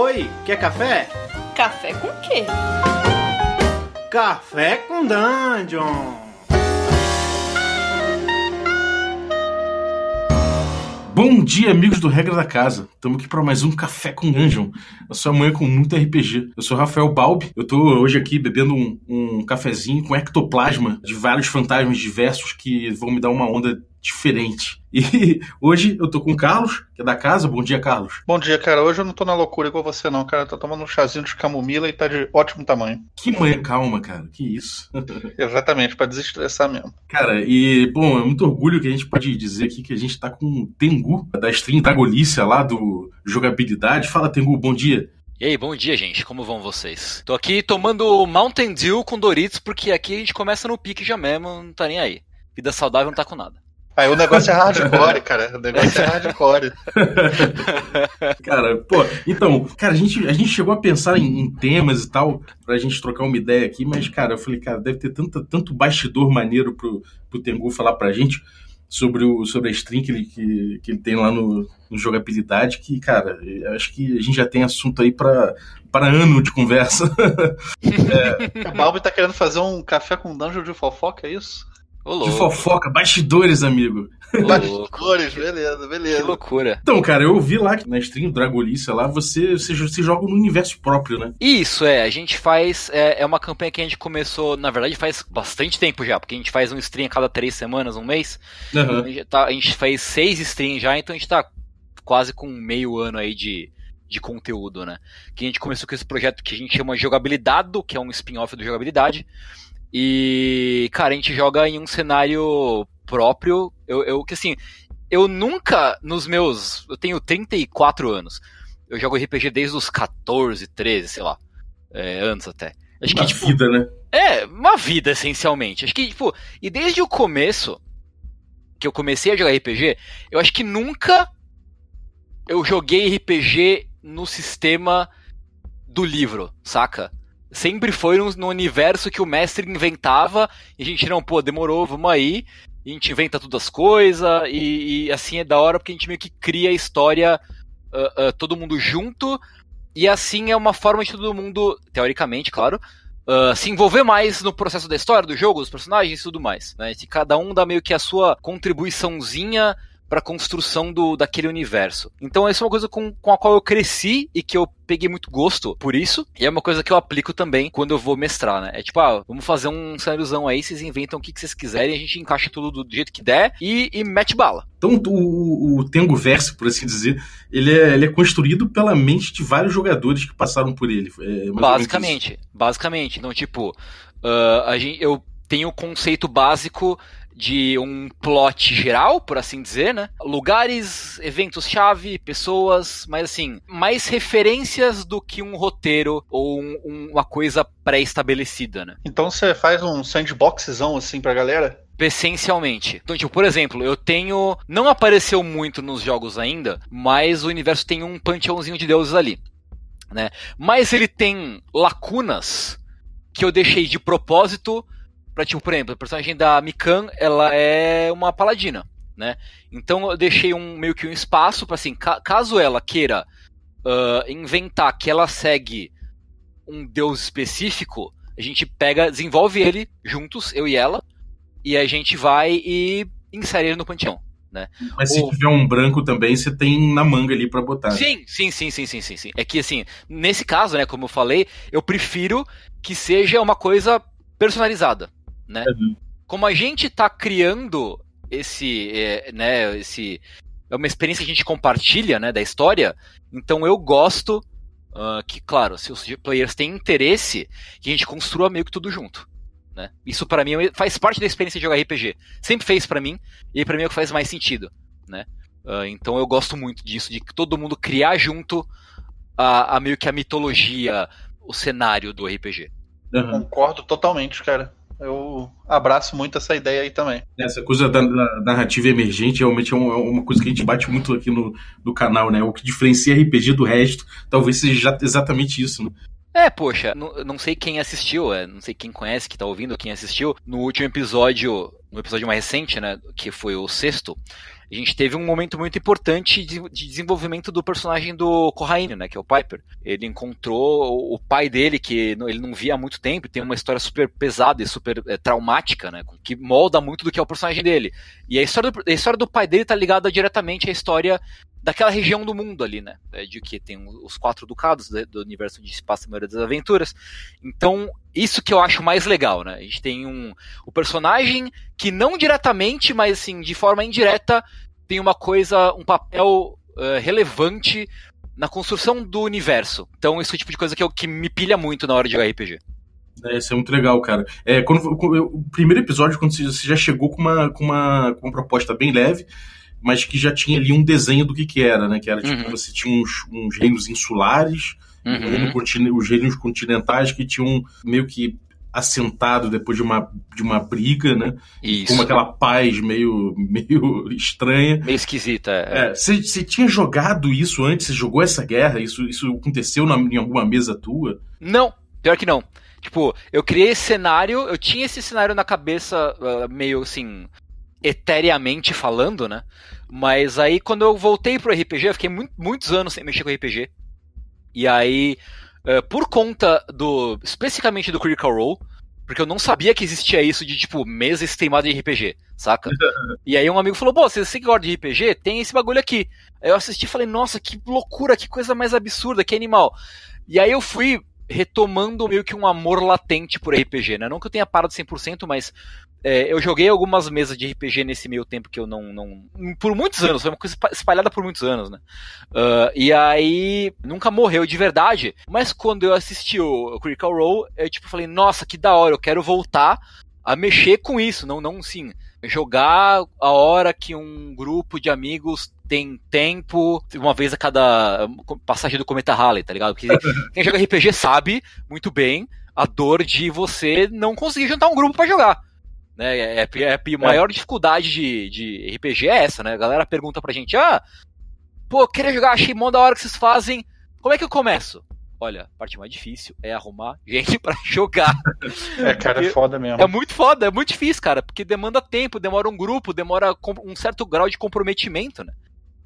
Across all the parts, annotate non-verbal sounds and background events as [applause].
Oi, quer café? Café com quê? Café com Dungeon! Bom dia, amigos do Regra da Casa. Estamos aqui para mais um Café com Dungeon. A sua manhã com muito RPG. Eu sou Rafael Balbi. Eu estou hoje aqui bebendo um, um cafezinho com ectoplasma de vários fantasmas diversos que vão me dar uma onda diferente. E [laughs] hoje eu tô com o Carlos, que é da casa. Bom dia, Carlos. Bom dia, cara. Hoje eu não tô na loucura igual você, não, cara. Eu tô tomando um chazinho de camomila e tá de ótimo tamanho. Que manhã calma, cara. Que isso. [laughs] Exatamente, para desestressar mesmo. Cara, e, bom, é muito orgulho que a gente pode dizer aqui que a gente tá com o Tengu, da stream Dragolícia lá do Jogabilidade. Fala, Tengu, bom dia. E aí, bom dia, gente. Como vão vocês? Tô aqui tomando Mountain Dew com Doritos, porque aqui a gente começa no pique já mesmo, não tá nem aí. Vida saudável não tá com nada. Aí o negócio é hardcore, cara. O negócio é hardcore. [laughs] cara, pô, então, cara, a gente, a gente chegou a pensar em, em, temas e tal, pra gente trocar uma ideia aqui, mas, cara, eu falei, cara, deve ter tanta, tanto bastidor maneiro pro, pro Tengu falar pra gente sobre, o, sobre a stream que ele, que, que ele tem lá no, no Jogabilidade, que, cara, acho que a gente já tem assunto aí pra, para ano de conversa. é. [laughs] [laughs] A Balbi tá querendo fazer um café com dungeon de fofoca, é isso? De fofoca, bastidores, amigo. Bastidores, beleza, beleza. Que loucura. Então, cara, eu vi lá que na stream Dragolice lá, você, você, você joga no universo próprio, né? Isso, é. A gente faz. É, é, uma campanha que a gente começou, na verdade, faz bastante tempo já, porque a gente faz um stream a cada três semanas, um mês. Uhum. A, gente tá, a gente faz seis streams já, então a gente tá quase com meio ano aí de, de conteúdo, né? Que a gente começou com esse projeto que a gente chama Jogabilidade, que é um spin-off do Jogabilidade. E, cara, a gente joga em um cenário próprio. Eu, eu que assim, eu nunca, nos meus. Eu tenho 34 anos. Eu jogo RPG desde os 14, 13, sei lá. É, anos até. Acho uma que, tipo, vida, né? É, uma vida, essencialmente. Acho que, tipo, e desde o começo, que eu comecei a jogar RPG, eu acho que nunca eu joguei RPG no sistema do livro, saca? Sempre foi no, universo que o mestre inventava e a gente não, pô, demorou, vamos aí. E a gente inventa todas as coisas e, e, assim é da hora porque a gente meio que cria a história uh, uh, todo mundo junto e assim é uma forma de todo mundo, teoricamente, claro, uh, se envolver mais no processo da história, do jogo, dos personagens e tudo mais. Né? Se cada um dá meio que a sua contribuiçãozinha para a construção do, daquele universo. Então essa é uma coisa com, com a qual eu cresci e que eu peguei muito gosto por isso, e é uma coisa que eu aplico também quando eu vou mestrar, né? É tipo, ah, vamos fazer um cenáriozão aí, vocês inventam o que, que vocês quiserem, a gente encaixa tudo do jeito que der e, e mete bala. Então o, o Tengo Verso, por assim dizer, ele é, ele é construído pela mente de vários jogadores que passaram por ele. É basicamente, basicamente. Então, tipo, uh, a gente, eu tenho o conceito básico de um plot geral, por assim dizer, né? Lugares, eventos-chave, pessoas, mas assim, mais referências do que um roteiro ou um, um, uma coisa pré-estabelecida, né? Então você faz um sandboxzão assim pra galera? Essencialmente. Então, tipo, por exemplo, eu tenho. Não apareceu muito nos jogos ainda, mas o universo tem um panteãozinho de deuses ali. Né? Mas ele tem lacunas que eu deixei de propósito Pra, tipo, por exemplo, a personagem da Mikan, ela é uma paladina, né? Então eu deixei um meio que um espaço para assim, ca caso ela queira uh, inventar que ela segue um deus específico, a gente pega, desenvolve ele juntos, eu e ela, e a gente vai e insere ele no panteão. Né? Mas se tiver um branco também, você tem na manga ali para botar. Sim, sim, sim, sim, sim, sim, sim. É que assim, nesse caso, né, como eu falei, eu prefiro que seja uma coisa personalizada né? Uhum. Como a gente está criando esse, é, né, esse é uma experiência que a gente compartilha, né, da história. Então eu gosto uh, que, claro, se os players têm interesse, que a gente construa meio que tudo junto. Né? Isso para mim faz parte da experiência de jogar RPG. Sempre fez para mim e para mim é o que faz mais sentido, né? Uh, então eu gosto muito disso, de todo mundo criar junto a, a meio que a mitologia, o cenário do RPG. Uhum. Concordo totalmente, cara eu abraço muito essa ideia aí também. Essa coisa da, da narrativa emergente realmente é uma, é uma, coisa que a gente bate muito aqui no, no canal, né? O que diferencia RPG do resto talvez seja exatamente isso, né? É, poxa, não, não sei quem assistiu, é, não sei quem conhece, que tá ouvindo, quem assistiu. No último episódio, no episódio mais recente, né, que foi o sexto, a gente teve um momento muito importante de, de desenvolvimento do personagem do Corraine, né, que é o Piper. Ele encontrou o pai dele, que ele não via há muito tempo, tem uma história super pesada e super é, traumática, né, que molda muito do que é o personagem dele. E a história do, a história do pai dele tá ligada diretamente à história daquela região do mundo ali, né? É, de que tem os quatro ducados do universo onde se passa a maioria das aventuras. Então, isso que eu acho mais legal, né? A gente tem um o personagem que não diretamente, mas assim, de forma indireta, tem uma coisa, um papel uh, relevante na construção do universo. Então, esse é o tipo de coisa que, eu, que me pilha muito na hora de jogar RPG. É, isso é muito legal, cara. É, quando, o primeiro episódio, quando você já chegou com uma, com uma, com uma proposta bem leve, mas que já tinha ali um desenho do que que era, né? Que era tipo, uhum. você tinha uns, uns reinos insulares, uhum. os reinos continentais que tinham meio que assentado depois de uma, de uma briga, né? Isso. Com aquela paz meio, [laughs] meio estranha. Meio esquisita. É. Você é, tinha jogado isso antes? Você jogou essa guerra? Isso, isso aconteceu na, em alguma mesa tua? Não, pior que não. Tipo, eu criei esse cenário, eu tinha esse cenário na cabeça uh, meio assim, eteriamente falando, né? Mas aí quando eu voltei pro RPG, eu fiquei muito, muitos anos sem mexer com RPG. E aí, uh, por conta do. especificamente do Critical Role, porque eu não sabia que existia isso de, tipo, mesa streamada de RPG, saca? [laughs] e aí um amigo falou, pô, você, você que gosta de RPG, tem esse bagulho aqui. Aí eu assisti e falei, nossa, que loucura, que coisa mais absurda, que animal. E aí eu fui retomando meio que um amor latente por RPG, né? Não que eu tenha parado 100%, mas é, eu joguei algumas mesas de RPG nesse meio tempo que eu não, não. Por muitos anos, foi uma coisa espalhada por muitos anos, né? Uh, e aí. Nunca morreu de verdade. Mas quando eu assisti o Critical Role, eu tipo falei, nossa, que da hora, eu quero voltar a mexer com isso. Não, não sim. Jogar a hora que um grupo de amigos tem tempo, uma vez a cada passagem do Cometa Halley, tá ligado? Porque [laughs] quem joga RPG sabe muito bem a dor de você não conseguir juntar um grupo para jogar. Né? É, é, é, a maior dificuldade de, de RPG é essa, né? A galera pergunta pra gente, ah, pô, queria jogar, achei mó da hora que vocês fazem, como é que eu começo? Olha, a parte mais difícil é arrumar [laughs] gente para jogar. É, cara, é foda mesmo. É muito foda, é muito difícil, cara, porque demanda tempo, demora um grupo, demora um certo grau de comprometimento, né?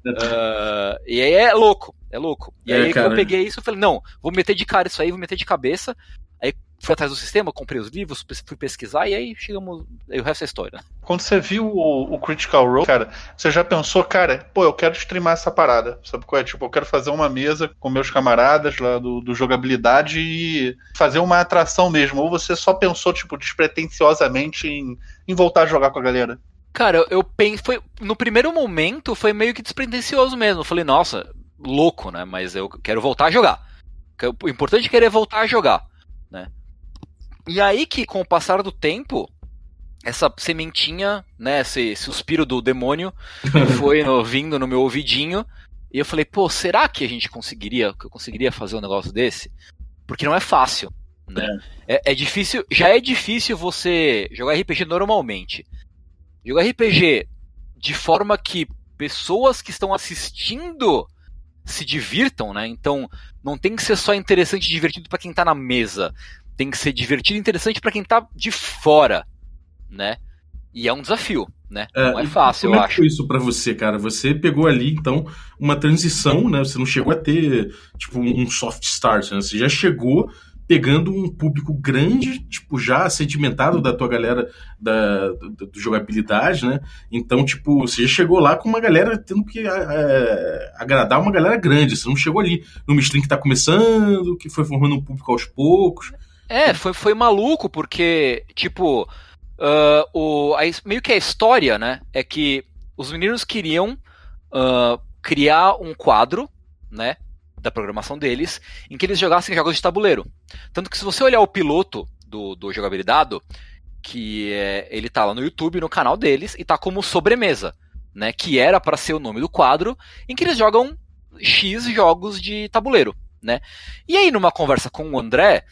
Uh, e aí é louco, é louco. E é, aí cara. eu peguei isso e falei, não, vou meter de cara isso aí, vou meter de cabeça. Fui atrás do sistema, comprei os livros, fui pesquisar e aí chegamos. Aí o resto é história. Quando você viu o, o, Critical Role, cara, você já pensou, cara, pô, eu quero streamar essa parada. Sabe qual é? Tipo, eu quero fazer uma mesa com meus camaradas lá do, do jogabilidade e fazer uma atração mesmo. Ou você só pensou, tipo, despretensiosamente em, em voltar a jogar com a galera? Cara, eu pensei. No primeiro momento foi meio que despretensioso mesmo. Eu falei, nossa, louco, né? Mas eu quero voltar a jogar. O importante é querer voltar a jogar, né? E aí que, com o passar do tempo, essa sementinha, né, esse suspiro do demônio [laughs] foi no, vindo no meu ouvidinho. E eu falei, pô, será que a gente conseguiria, que eu conseguiria fazer um negócio desse? Porque não é fácil, né? É. é, é difícil, já é difícil você jogar RPG normalmente. Jogar RPG de forma que pessoas que estão assistindo se divirtam, né? Então, não tem que ser só interessante e divertido para quem tá na mesa. Tem que ser divertido e interessante para quem tá de fora, né? E é um desafio, né? É, não é fácil, como eu é acho. Como isso para você, cara? Você pegou ali, então, uma transição, né? Você não chegou a ter, tipo, um soft start, né? Você já chegou pegando um público grande, tipo, já sedimentado da tua galera da, da, da jogabilidade, né? Então, tipo, você chegou lá com uma galera tendo que é, agradar uma galera grande. Você não chegou ali numa stream que tá começando, que foi formando um público aos poucos. É, foi, foi maluco, porque, tipo, uh, o, a, meio que a história, né, é que os meninos queriam uh, criar um quadro, né, da programação deles, em que eles jogassem jogos de tabuleiro. Tanto que se você olhar o piloto do, do jogabilidade, que é, ele tá lá no YouTube, no canal deles, e tá como sobremesa, né? Que era para ser o nome do quadro, em que eles jogam X jogos de tabuleiro, né? E aí, numa conversa com o André,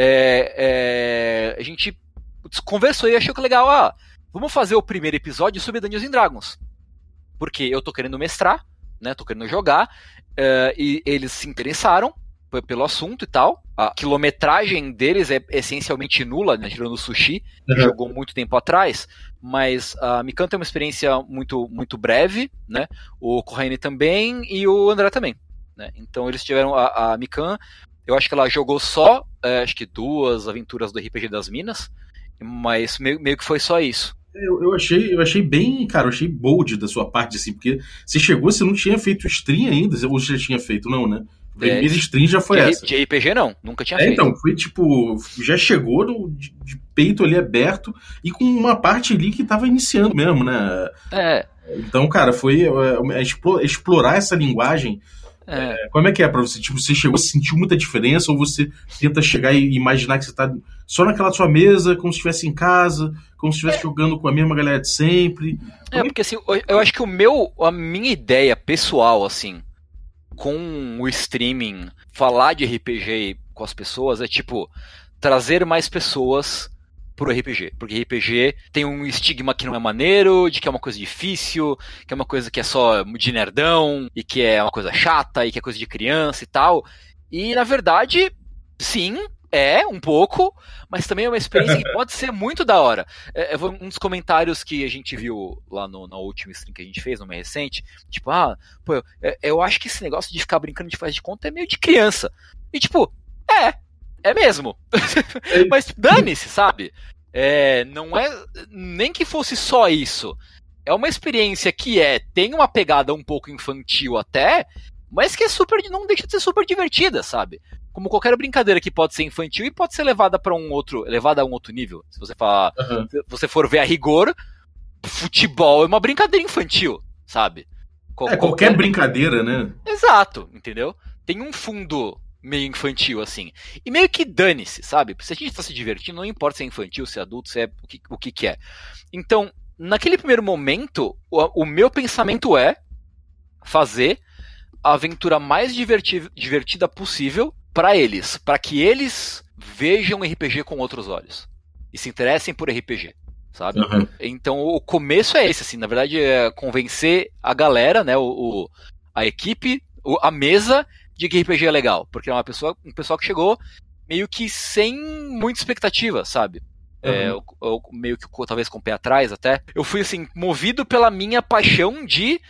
é, é, a gente conversou e achou que legal, ah, vamos fazer o primeiro episódio sobre Dungeons and Dragons. Porque eu tô querendo mestrar, né? Tô querendo jogar, uh, e eles se interessaram, pelo assunto e tal. A quilometragem deles é essencialmente nula, né, tirando o sushi, que Uhum. jogou muito tempo atrás. Mas a Mikan tem uma experiência muito, muito breve, né? O Corraine também e o André também. Né? Então eles tiveram a, a Mikan. Eu acho que ela jogou só, é, acho que duas aventuras do RPG das Minas, mas meio, meio que foi só isso. Eu, eu achei, eu achei bem, cara, eu achei bold da sua parte, assim, porque você chegou, você não tinha feito stream ainda, ou você já tinha feito, não, né? A primeira É, stream já foi de, essa. de RPG não, nunca tinha É, feito. então, foi tipo, já chegou no- de, de peito ali aberto e com uma parte ali que tava iniciando mesmo, né? É, Então, cara, foi é, é, explo- explorar essa linguagem. É. É, Como é que é pra você? Tipo, você chegou, sentiu muita diferença ou você tenta chegar e imaginar que você tá só naquela sua mesa, como se estivesse em casa, como se estivesse jogando com a mesma galera de sempre? É, porque assim, eu- eu acho que o meu, a minha ideia pessoal, assim, com o streaming, falar de RPG com as pessoas é tipo, trazer mais pessoas pro RPG. Porque RPG tem um estigma que não é maneiro, de que é uma coisa difícil, que é uma coisa que é só de nerdão, e que é uma coisa chata, e que é coisa de criança e tal. E na verdade, sim, é um pouco, mas também é uma experiência que pode ser muito da hora. É, é, um dos comentários que a gente viu lá no, na última stream que a gente fez, numa recente, tipo, ah, pô, eu, eu acho que esse negócio de ficar brincando de faz de conta é meio de criança. E tipo, é, é mesmo. [laughs] Mas dane-se, sabe? É, não é nem que fosse só isso. É uma experiência que é tem uma pegada um pouco infantil até, mas que é super não deixa de ser super divertida, sabe? Como qualquer brincadeira que pode ser infantil e pode ser levada para um outro, levada a um outro nível. Se você falar, Uhum. se você for ver a rigor, futebol é uma brincadeira infantil, sabe? Qual- É, qualquer brincadeira, né? Exato, entendeu? Tem um fundo meio infantil, assim. E meio que dane-se, sabe? Se a gente tá se divertindo, não importa se é infantil, se é adulto, se é o que, o que, que é. Então, naquele primeiro momento, o, o meu pensamento é fazer a aventura mais diverti divertida possível para eles, para que eles vejam RPG com outros olhos e se interessem por RPG, sabe? Uhum. Então o começo é esse, assim, na verdade é convencer a galera, né, o, o- a equipe, a mesa de que RPG é legal, porque é uma pessoa, um pessoal que chegou meio que sem muita expectativa, sabe? É, eu- eu meio que talvez com o pé atrás até. Eu fui assim movido pela minha paixão de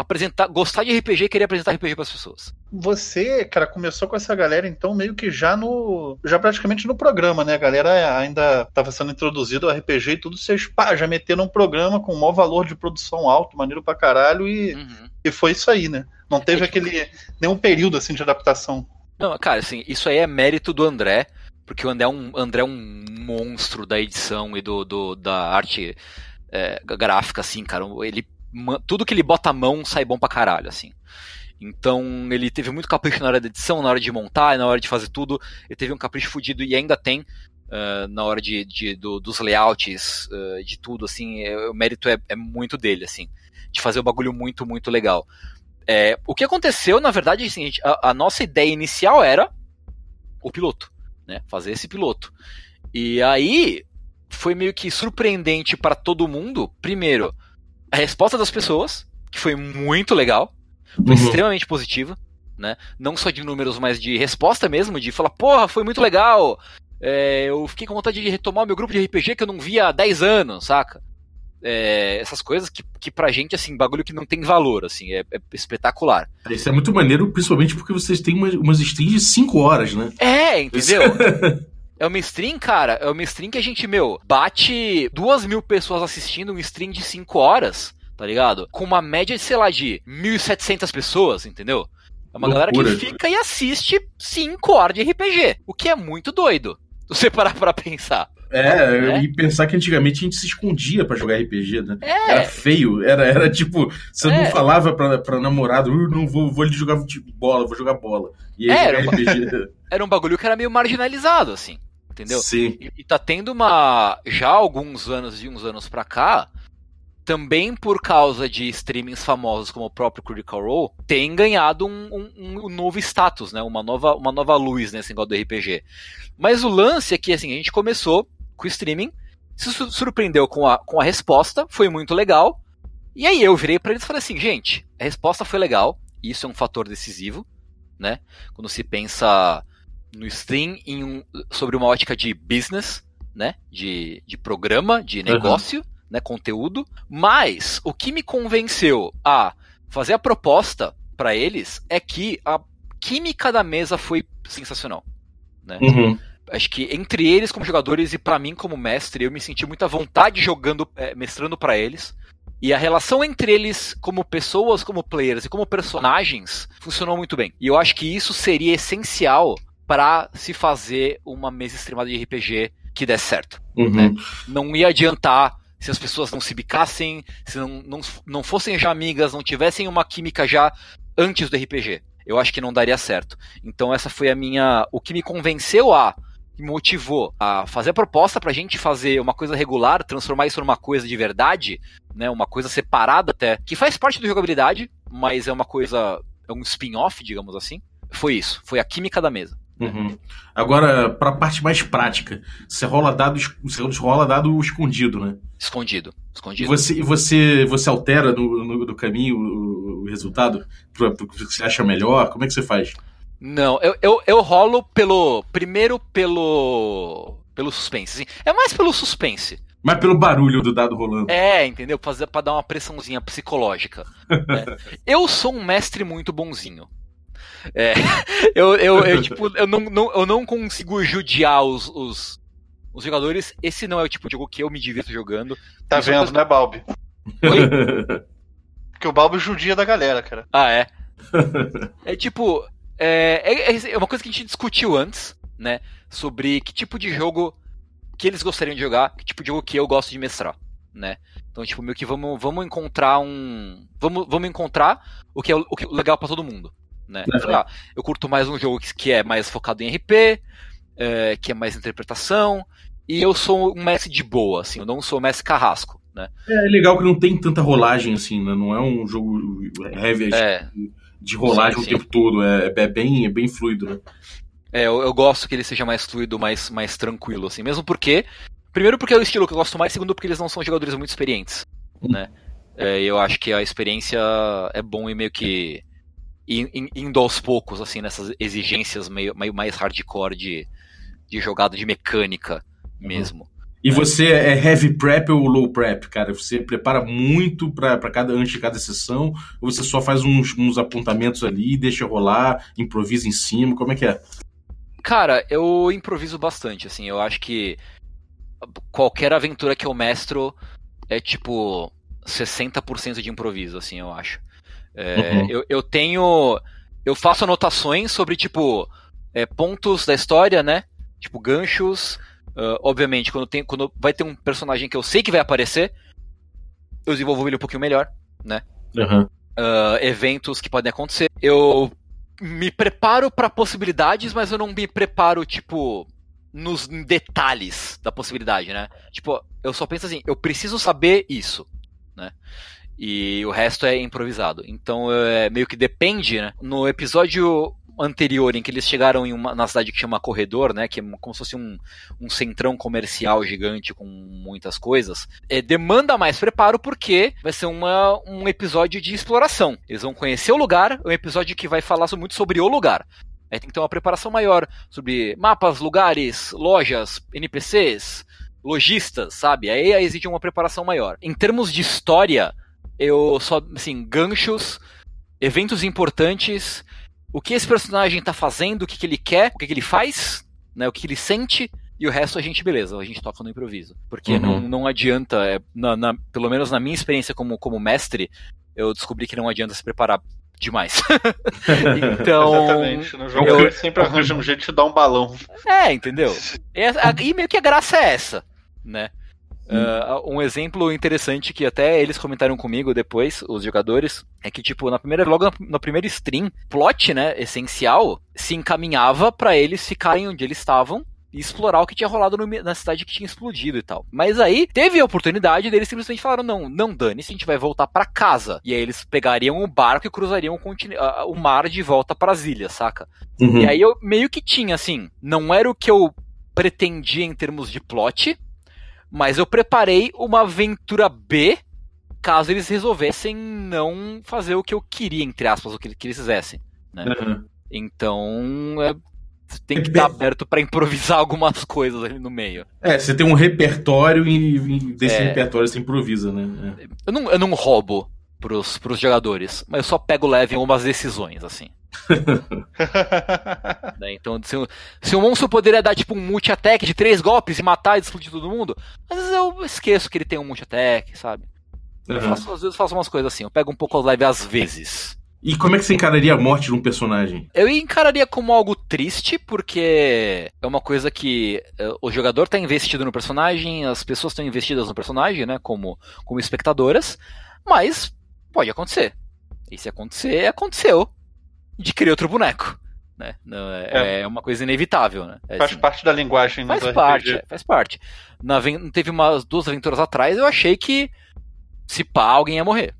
apresentar, gostar de RPG e querer apresentar RPG para as pessoas. Você, cara, começou com essa galera, então, meio que já no. Já praticamente no programa, né? A galera ainda estava sendo introduzido ao RPG e tudo, vocês pá, já meteram um programa com o maior valor de produção alto, maneiro pra caralho, e, Uhum. e foi isso aí, né? Não teve É, tipo- aquele. nenhum período assim de adaptação. Não, cara, assim, isso aí é mérito do André, porque o André é um, André é um monstro da edição e do, do- da arte é, gráfica, assim, cara. Ele, tudo que ele bota a mão sai bom pra caralho, assim. Então, ele teve muito capricho na hora da edição, na hora de montar, na hora de fazer tudo. Ele teve um capricho fudido e ainda tem ah, na hora de, de- do- dos layouts, ah, de tudo, assim. é- o mérito é, é muito dele, assim. De fazer o bagulho muito, muito legal. É, o que aconteceu, na verdade, assim, a, a nossa ideia inicial era o piloto, né? Fazer esse piloto. E aí foi meio que surpreendente para todo mundo. Primeiro, a resposta das pessoas, que foi muito legal, foi Uhum. extremamente positiva, né? Não só de números, mas de resposta mesmo, de falar, porra, foi muito legal. É, eu fiquei com vontade de retomar o meu grupo de RPG que eu não via há 10 anos, saca? É, essas coisas que, que pra gente, assim, bagulho que não tem valor, assim, é, é espetacular. Isso é muito maneiro, principalmente porque vocês têm umas, umas streams de 5 horas, né? É, entendeu? [laughs] É uma stream, cara, é uma stream que a gente, meu, bate duas mil pessoas assistindo um stream de 5 horas, tá ligado? Com uma média, sei lá, de 1.700 pessoas, entendeu? É uma galera Loucura. que fica e assiste 5 horas de RPG, o que é muito doido. [laughs] Se você parar pra pensar. É, É? e pensar que antigamente a gente se escondia pra jogar RPG, né? É, Era feio, era, era tipo, você É. não falava pra, pra namorado, "Uh, não vou, vou jogar bola, vou jogar bola. E aí É, jogar era RPG. [laughs] era um bagulho que era meio marginalizado, assim, entendeu? Sim. E, e tá tendo uma. Já alguns anos, de uns anos pra cá, também por causa de streamings famosos como o próprio Critical Role, tem ganhado um, um- um novo status, né? Uma nova, uma nova luz nesse negócio do RPG. Mas o lance é que assim, a gente começou com o streaming, se su- surpreendeu com a, com a resposta, foi muito legal. E aí eu virei pra eles e falei assim, gente, a resposta foi legal, isso é um fator decisivo. né? Quando se pensa no stream em um, sobre uma ótica de business, né? De, de programa, de negócio, uhum. né? Conteúdo. Mas o que me convenceu a fazer a proposta para eles é que a química da mesa foi sensacional, né? Uhum. Acho que entre eles como jogadores e para mim como mestre, eu me senti muita vontade jogando, é, mestrando para eles. E a relação entre eles, como pessoas, como players e como personagens, funcionou muito bem. E eu acho que isso seria essencial para se fazer uma mesa extremada de RPG que desse certo. Uhum. Né? Não ia adiantar se as pessoas não se bicassem, se não, não, não fossem já amigas, não tivessem uma química já antes do RPG. Eu acho que não daria certo. Então essa foi a minha. O que me convenceu a me motivou a fazer a proposta pra gente fazer uma coisa regular, transformar isso numa coisa de verdade, né? Uma coisa separada até, que faz parte da jogabilidade, mas é uma coisa. é um spin-off, digamos assim. Foi isso, foi a química da mesa. Uhum. Agora, para a parte mais prática, você rola dado, você rola dado escondido, né? Escondido, escondido. E você, você, você altera no, no, no caminho o, o resultado para o que você acha melhor? Como é que você faz? Não, eu, eu, eu rolo pelo. Primeiro pelo. pelo suspense. Assim. É mais pelo suspense. Mas pelo barulho do dado rolando. É, entendeu? Fazer para dar uma pressãozinha psicológica. né? [laughs] Eu sou um mestre muito bonzinho. É, [laughs] eu, eu, eu, tipo, eu não, não, eu não consigo judiar os, os, os, jogadores. Esse não é o tipo de jogo que eu me divirto jogando. Tá Isso vendo, né, Balbi? Oi? [laughs] Porque o Balbi judia da galera, cara. Ah, é? É tipo. É, é, é uma coisa que a gente discutiu antes, né? Sobre que tipo de jogo que eles gostariam de jogar, que tipo de jogo que eu gosto de mestrar, né? Então, tipo, meio que vamos, vamos encontrar um. Vamos, vamos encontrar o que é, o que é legal para todo mundo né? Eu, falei, ah, eu curto mais um jogo que é mais focado em RP, é, que é mais interpretação, e eu sou um mestre de boa, assim, eu não sou um mestre carrasco, né? É, é legal que não tem tanta rolagem, assim, né? Não é um jogo heavy é. de rolagem sim, o sim. tempo todo, é, é, bem, é bem fluido, né? É, eu, eu, gosto que ele seja mais fluido, mais, mais tranquilo, assim, mesmo porque. Primeiro porque é o estilo que eu gosto mais, segundo porque eles não são jogadores muito experientes, hum. né? É, eu acho que a experiência é bom e meio que indo aos poucos, assim, nessas exigências meio, meio mais hardcore de, de jogada de mecânica uhum. mesmo. E você é heavy prep ou low prep, cara? Você prepara muito para cada antes de cada sessão ou você só faz uns, uns apontamentos ali, deixa rolar, improvisa em cima? Como é que é? Cara, eu improviso bastante, assim. Eu acho que qualquer aventura que eu mestro é tipo 60% de improviso, assim, eu acho. É, uhum. eu, eu tenho. Eu faço anotações sobre, tipo, é, pontos da história, né? Tipo, ganchos. Uh, obviamente, quando, tem, quando vai ter um personagem que eu sei que vai aparecer, eu desenvolvo ele um pouquinho melhor, né? Uhum. Uh, eventos que podem acontecer. Eu me preparo para possibilidades, mas eu não me preparo, tipo, nos detalhes da possibilidade, né? Tipo, eu só penso assim, eu preciso saber isso, né? E o resto é improvisado. Então é meio que depende, né? No episódio anterior em que eles chegaram em uma, na cidade que chama Corredor, né, que é como se fosse um, um centrão comercial gigante com muitas coisas, é, demanda mais preparo porque vai ser uma, um episódio de exploração. Eles vão conhecer o lugar, é um episódio que vai falar muito sobre o lugar. Aí tem que ter uma preparação maior sobre mapas, lugares, lojas, NPCs, lojistas, sabe? Aí exige uma preparação maior. Em termos de história, eu só, assim, ganchos, eventos importantes, o que esse personagem tá fazendo, o que, que ele quer, o que, que ele faz, né, o que ele sente, e o resto a gente, beleza, a gente toca no improviso. Porque uhum. não, não adianta, é, na, na, pelo menos na minha experiência como, como mestre, eu descobri que não adianta se preparar demais. [laughs] então. Exatamente. No jogo eu, sempre arranja um jeito de dar um balão. É, entendeu? E, e meio que a graça é essa, né? Uh, um exemplo interessante que até eles comentaram comigo depois, os jogadores, é que, tipo, na primeira, logo na, na primeira stream, plot, né, essencial, se encaminhava para eles ficarem onde eles estavam e explorar o que tinha rolado no, na cidade que tinha explodido e tal. Mas aí teve a oportunidade deles simplesmente falaram: não, não dane-se, a gente vai voltar para casa. E aí eles pegariam o barco e cruzariam o, o mar de volta para as ilhas, saca? Uhum. E aí eu meio que tinha assim, não era o que eu pretendia em termos de plot, mas eu preparei uma aventura B caso eles resolvessem não fazer o que eu queria, entre aspas, o que, que eles fizessem. Né? Uhum. Então, é, tem que estar aberto para improvisar [laughs] algumas coisas ali no meio. É, você tem um repertório e, e desse É. repertório você improvisa, né? É. Eu não, eu não roubo pros, pros jogadores, mas eu só pego leve em algumas decisões, assim. [laughs] né? Então, se, o- se o monstro poderia dar tipo um multi-attack de três golpes e matar e explodir todo mundo, às vezes eu esqueço que ele tem um multi-attack, sabe? Eu Aham. faço, às vezes eu faço umas coisas assim, eu pego um pouco leve às vezes. E como é que você encararia a morte de um personagem? Eu encararia como algo triste, porque é uma coisa que eh, o jogador está investido no personagem, as pessoas estão investidas no personagem, né, como, como espectadoras, mas pode acontecer. E se acontecer, aconteceu. De criar outro boneco. Né? Não, é, é uma coisa inevitável, né? É Faz assim, parte da linguagem né, Faz parte, RPG. é, faz parte. Na, teve umas duas aventuras atrás, eu achei que se pá, alguém ia morrer.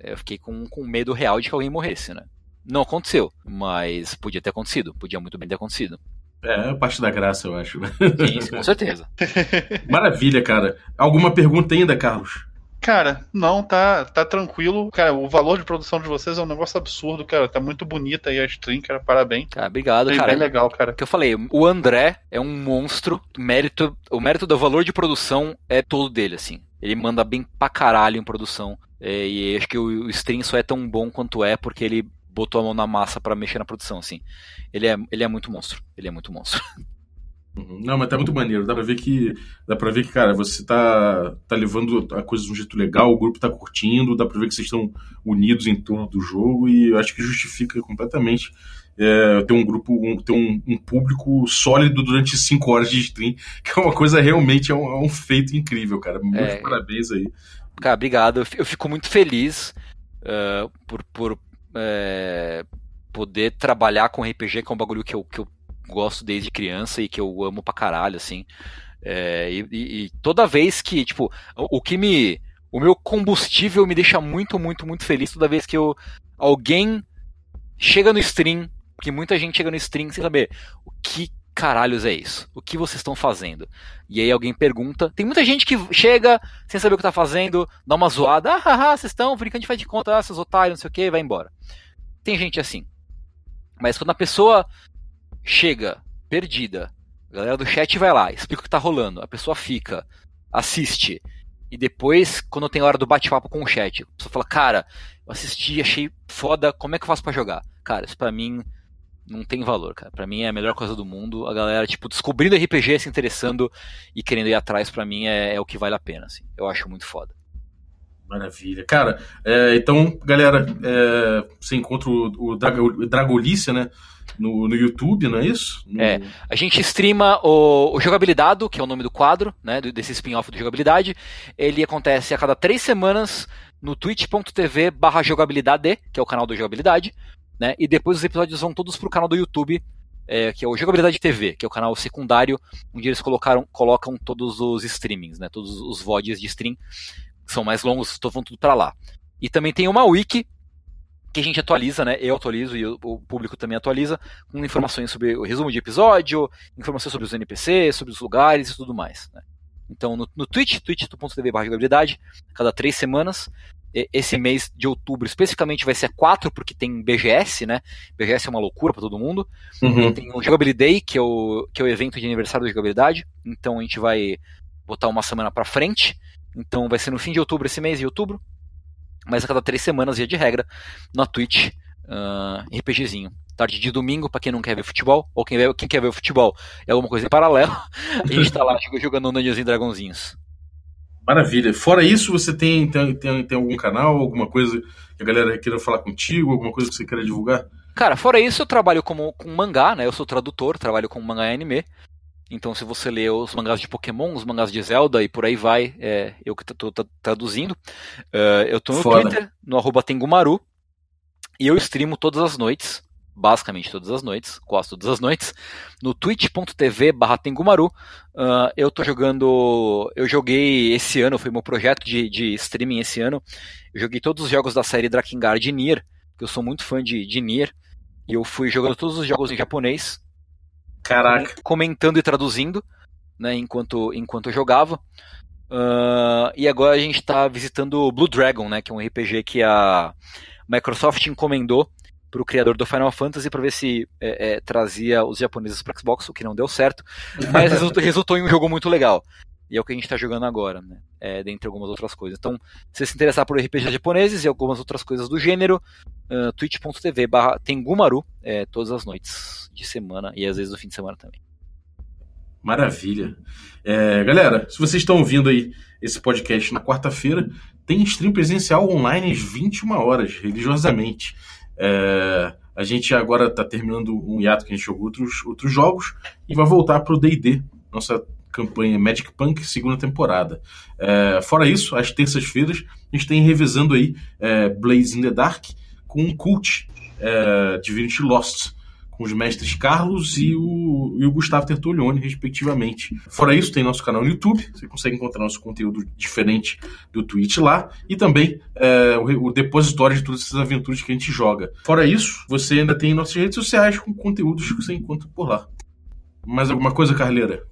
Eu fiquei com, com medo real de que alguém morresse, né? Não aconteceu, mas podia ter acontecido, podia muito bem ter acontecido. É, é parte da graça, eu acho. sim, com certeza. [laughs] [laughs] Maravilha, cara. Alguma pergunta ainda, Carlos? Cara, não, tá, tá tranquilo. Cara, o valor de produção de vocês é um negócio absurdo, cara. Tá muito bonita aí a stream, cara. Parabéns. Cara, obrigado, Bem, cara. bem legal, cara. O que eu falei, o André é um monstro, o mérito, o mérito do valor de produção é todo dele, assim. Ele manda bem pra caralho em produção. É, e acho que o, o stream só é tão bom quanto é porque ele botou a mão na massa pra mexer na produção, assim. Ele é, ele é muito monstro. Ele é muito monstro. [laughs] Uhum. Não, mas tá muito maneiro. Dá pra ver que, dá pra ver que, cara, você tá, tá levando a coisa de um jeito legal, o grupo tá curtindo, dá pra ver que vocês estão unidos em torno do jogo e eu acho que justifica completamente é, ter um grupo, um- ter um, um público sólido durante cinco horas de stream, [laughs] que é uma coisa realmente, é um, é um feito incrível, cara. Muitos É. parabéns aí. Cara, obrigado. Eu fi- Eu fico muito feliz eh, por, por eh, poder trabalhar com RPG, que é um bagulho que eu, que eu gosto desde criança e que eu amo pra caralho, assim. Eh, e, e- toda vez que, tipo, o, o que me. O meu combustível me deixa muito, muito, muito feliz toda vez que eu, alguém chega no stream, porque muita gente chega no stream sem saber o que caralhos é isso? O que vocês estão fazendo? E aí alguém pergunta. Tem muita gente que chega sem saber o que tá fazendo, dá uma zoada, ah, haha, vocês estão brincando de faz de conta, ah, seus otários, não sei o que, vai embora. Tem gente assim. Mas quando a pessoa chega perdida, a galera do chat vai lá, explica o que tá rolando, a pessoa fica, assiste, e depois, quando tem hora do bate-papo com o chat, a pessoa fala, cara, eu assisti, achei foda, como é que eu faço pra jogar? Cara, isso pra mim não tem valor, cara. Pra mim é a melhor coisa do mundo. A galera, tipo, descobrindo RPG, se interessando e querendo ir atrás, pra mim é, é o que vale a pena, assim. Eu acho muito foda. Maravilha. Cara, é, então, galera, é, você encontra o, o, Drago, o Dragolícia, né? No, no YouTube, não é isso? No- É. A gente streama o, o Jogabilidade, que é o nome do quadro, né, desse spin-off do Jogabilidade. Ele acontece a cada três semanas no twitch.tv barra jogabilidade, que é o canal do Jogabilidade, né, e depois os episódios vão todos pro canal do YouTube, é, que é o Jogabilidade TV, que é o canal secundário, onde eles colocaram, colocam todos os streamings, né, todos os VODs de stream, que são mais longos, tô vão tudo pra lá. E também tem uma wiki, que a gente atualiza, né, eu atualizo e o, público também atualiza, com informações sobre o resumo de episódio, informações sobre os NPCs, sobre os lugares e tudo mais. né. Então, no, no Twitch, twitch.tv barra jogabilidade, cada três semanas. Esse mês de outubro, especificamente, vai ser quatro, porque tem BGS, né? BGS é uma loucura pra todo mundo. Uhum. Tem o Jogability Day, que é o, que é o evento de aniversário da jogabilidade. Então, a gente vai botar uma semana pra frente. Então, vai ser no fim de outubro, esse mês de outubro. Mas a cada três semanas, via de regra, na Twitch, ah, RPGzinho. Tarde de domingo, pra quem não quer ver futebol, ou quem, quem quer ver o futebol é alguma coisa em paralelo, [laughs] a gente tá lá jogando Dungeons e Dragonzinhos. Maravilha. Fora isso, você tem, tem, tem, tem algum canal, alguma coisa que a galera queira falar contigo, alguma coisa que você queira divulgar? Cara, fora isso, eu trabalho como, com mangá, né? Eu sou tradutor, trabalho com mangá e anime. Então, se você lê os mangás de Pokémon, os mangás de Zelda e por aí vai, é eu que tô traduzindo. Eh, eu tô no Foda. Twitter, no arroba Tengumaru, e eu streamo todas as noites, basicamente todas as noites, quase todas as noites, no twitch.tv barra Tengumaru. Ah, eu tô jogando. Eu joguei esse ano, foi meu projeto de, de streaming esse ano. Eu joguei todos os jogos da série Drakengard e Nier, que eu sou muito fã de, de Nier. E eu fui jogando todos os jogos em japonês, Caraca. comentando e traduzindo, né, enquanto, enquanto eu jogava. Ah, e agora a gente está visitando o Blue Dragon, né, que é um RPG que a Microsoft encomendou pro criador do Final Fantasy para ver se é, é, trazia os japoneses para Xbox, o que não deu certo, mas [laughs] resultou, resultou, em um jogo muito legal. E é o que a gente está jogando agora, né? É, dentre algumas outras coisas. Então, se você se interessar por RPG japoneses e algumas outras coisas do gênero, uh, twitch.tv barra Tengumaru, é, todas as noites de semana e às vezes no fim de semana também. Maravilha. É, galera, se vocês estão ouvindo aí esse podcast na quarta-feira, tem stream presencial online às 21 horas, religiosamente. É, a gente agora está terminando um hiato que a gente jogou outros, outros jogos e vai voltar para o D&D, nossa campanha Magic Punk segunda temporada. É, fora isso, às terças-feiras, a gente tem revisando aí é, Blaze in the Dark com um Cult é, Divinity Lost com os mestres Carlos e o, e o Gustavo Tertulione, respectivamente. Fora isso, tem nosso canal no YouTube, você consegue encontrar nosso conteúdo diferente do Twitch lá, e também é, o, o, depositório de todas essas aventuras que a gente joga. Fora isso, você ainda tem nossas redes sociais com conteúdos que você encontra por lá. Mais alguma coisa, Carleira?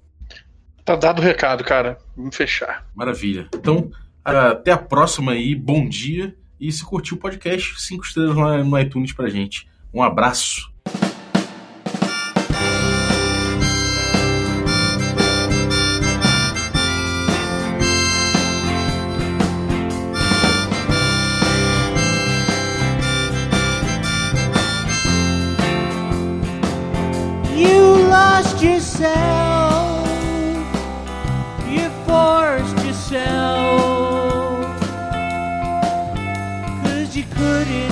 Tá dado o recado, cara. Vamos fechar. Maravilha. Então, até a próxima aí, bom dia. E se curtiu o podcast, cinco estrelas no iTunes pra gente. Um abraço. Couldn't